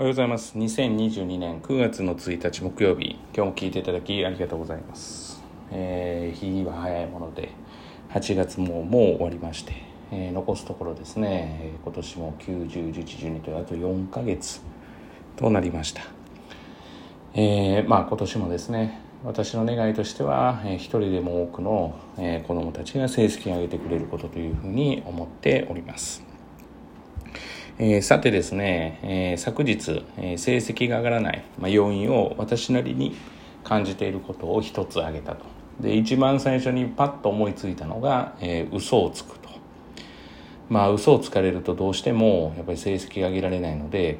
おはようございます。2022年9月の1日木曜日。今日も聞いていただきありがとうございます、えー、日は早いもので8月ももう終わりまして、えー残すところですね。今年も9101112とあと4ヶ月となりました。えーまあ今年もですね私の願いとしては、えー一人でも多くの、えー子どもたちが成績を上げてくれることというふうに思っております。えーさてですね、えー昨日、えー成績が上がらない、まあ、要因を私なりに感じていることを一つ挙げたと。で一番最初にパッと思いついたのが、えー嘘をつくと。まあ嘘をつかれるとどうしてもやっぱり成績が上げられないので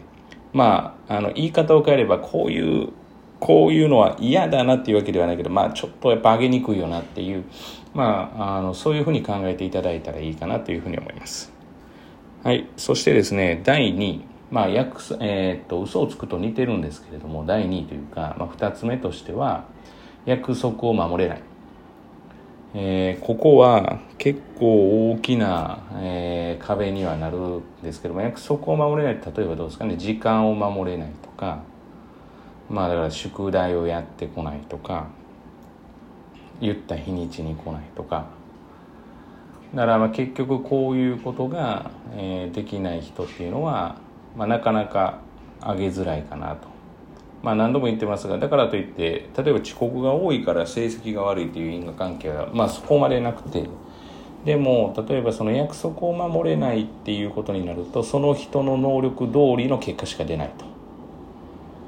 まああの言い方を変えればこういうこういうのは嫌だなっていうわけではないけどまあちょっとやっぱ上げにくいよなっていうまああのそういうふうに考えていただいたらいいかなというふうに思います。はい。そしてですね、第2位。まあ、約、えーっと、嘘をつくと似てるんですけれども、第2位というか、まあ、2つ目としては、約束を守れない。えーここは結構大きな、えー壁にはなるんですけども、約束を守れない例えばどうですかね、時間を守れないとか、まあ、だから宿題をやってこないとか、言った日にちに来ないとか、だからまあ結局こういうことが、えーできない人っていうのは、まあ、なかなか上げづらいかなと。まあ何度も言ってますがだからといって例えば遅刻が多いから成績が悪いという因果関係はまあそこまでなくてでも例えばその約束を守れないっていうことになるとその人の能力通りの結果しか出ないと。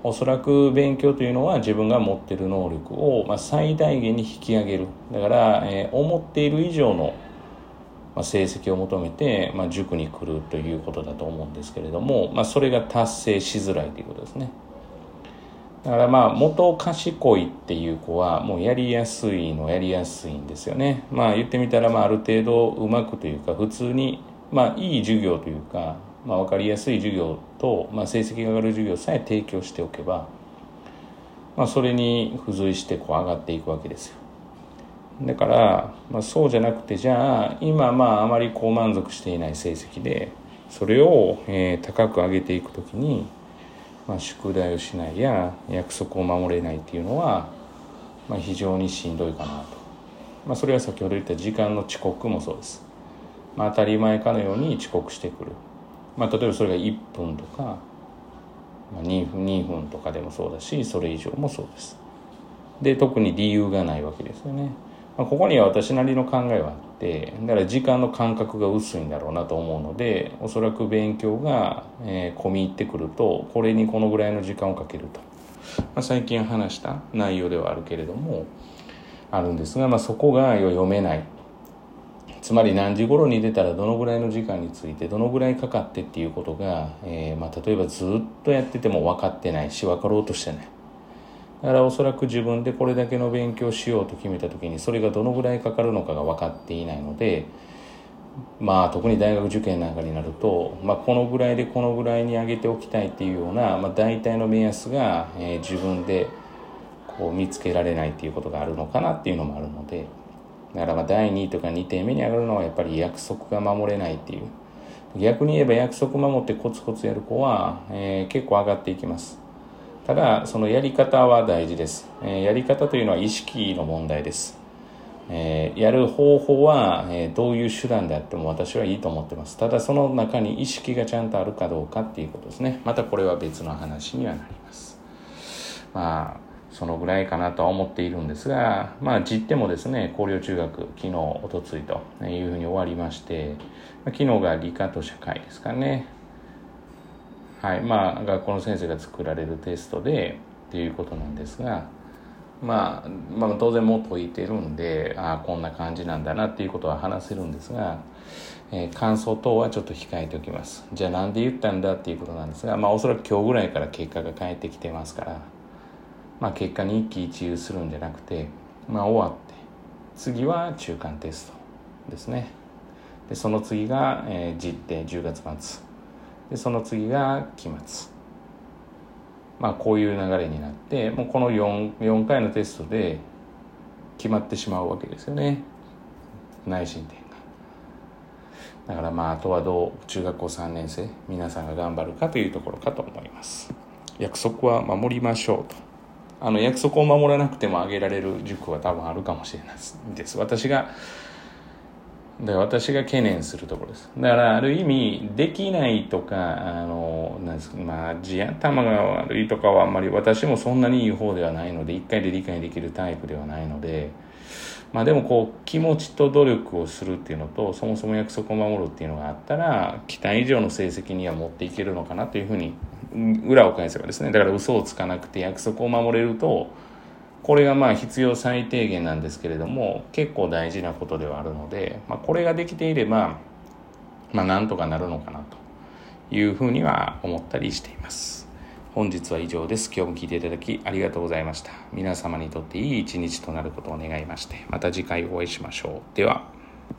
おそらく勉強というのは自分が持っている能力をまあ最大限に引き上げるだから、えー思っている以上のまあ、成績を求めて、まあ、塾に来るということだと思うんですけれども、まあ、それが達成しづらいということですね。だからまあ元賢いっていう子はもうやりやすいのやりやすいんですよね。まあ言ってみたらまあある程度うまくというか普通にまあいい授業というか、まあ、分かりやすい授業と、まあ、成績が上がる授業さえ提供しておけば、まあ、それに付随してこう上がっていくわけですよ。だから、まあ、そうじゃなくてじゃあ今まああまりこう満足していない成績でそれを、えー高く上げていくときに、まあ、宿題をしないや約束を守れないっていうのは、まあ、非常にしんどいかなと、まあ、それは先ほど言った時間の遅刻もそうです、まあ、当たり前かのように遅刻してくる、まあ、例えばそれが1分とか、まあ、2分2分とかでもそうだしそれ以上もそうです。で特に理由がないわけですよね、まあ、ここには私なりの考えはあってだから時間の感覚が薄いんだろうなと思うのでおそらく勉強が、えー込み入ってくるとこれにこのぐらいの時間をかけると、まあ、最近話した内容ではあるけれどもあるんですが、まあ、そこが読めない。つまり何時頃に出たらどのぐらいの時間についてどのぐらいかかってっていうことが、えーまあ、例えばずっとやってても分かってないし分かろうとしてない。だからおそらく自分でこれだけの勉強しようと決めた時にそれがどのぐらいかかるのかが分かっていないのでまあ特に大学受験なんかになると、まあ、このぐらいでこのぐらいに上げておきたいっていうような、まあ、大体の目安が、えー自分でこう見つけられないっていうことがあるのかなっていうのもあるのでだからまあ第2位とか2点目に上がるのはやっぱり約束が守れないっていう。逆に言えば約束守ってコツコツやる子は、えー結構上がっていきます。ただそのやり方は大事です、えーやり方というのは意識の問題です、えーやる方法は、えーどういう手段であっても私はいいと思ってます。ただその中に意識がちゃんとあるかどうかっていうことですね。またこれは別の話にはなります。まあそのぐらいかなとは思っているんですがまあ実手もですね広陵中学昨日おとついというふうに終わりましてまあ昨日が理科と社会ですかね。はい。まあ学校の先生が作られるテストでっていうことなんですが、まあ、まあ当然もう解いてるんでああこんな感じなんだなっていうことは話せるんですが、えー感想等はちょっと控えておきます。じゃあなんで言ったんだっていうことなんですがまあおそらく今日ぐらいから結果が返ってきてますからまあ結果に一喜一憂するんじゃなくてまあ終わって次は中間テストですね。でその次が、えー実定10月末。でその次が期末。まあこういう流れになってもうこの 4, 4回のテストで決まってしまうわけですよね。内申点が。だからまああとはどう中学校3年生皆さんが頑張るかというところかと思います。約束は守りましょうと。あの約束を守らなくてもあげられる塾は多分あるかもしれないです。私がで私が懸念するところです。だからある意味できないとかあのなんですかまあ地頭が悪いとかはあんまり私もそんなにいい方ではないので一回で理解できるタイプではないのでまあでもこう気持ちと努力をするっていうのとそもそも約束を守るっていうのがあったら期待以上の成績には持っていけるのかなというふうに裏を返せばですね。だから嘘をつかなくて約束を守れるとこれがまあ必要最低限なんですけれども結構大事なことではあるので、まあ、これができていればまあなんとかなるのかなというふうには思ったりしています。本日は以上です。今日も聴いていただきありがとうございました。皆様にとっていい一日となることを願いましてまた次回お会いしましょう。では。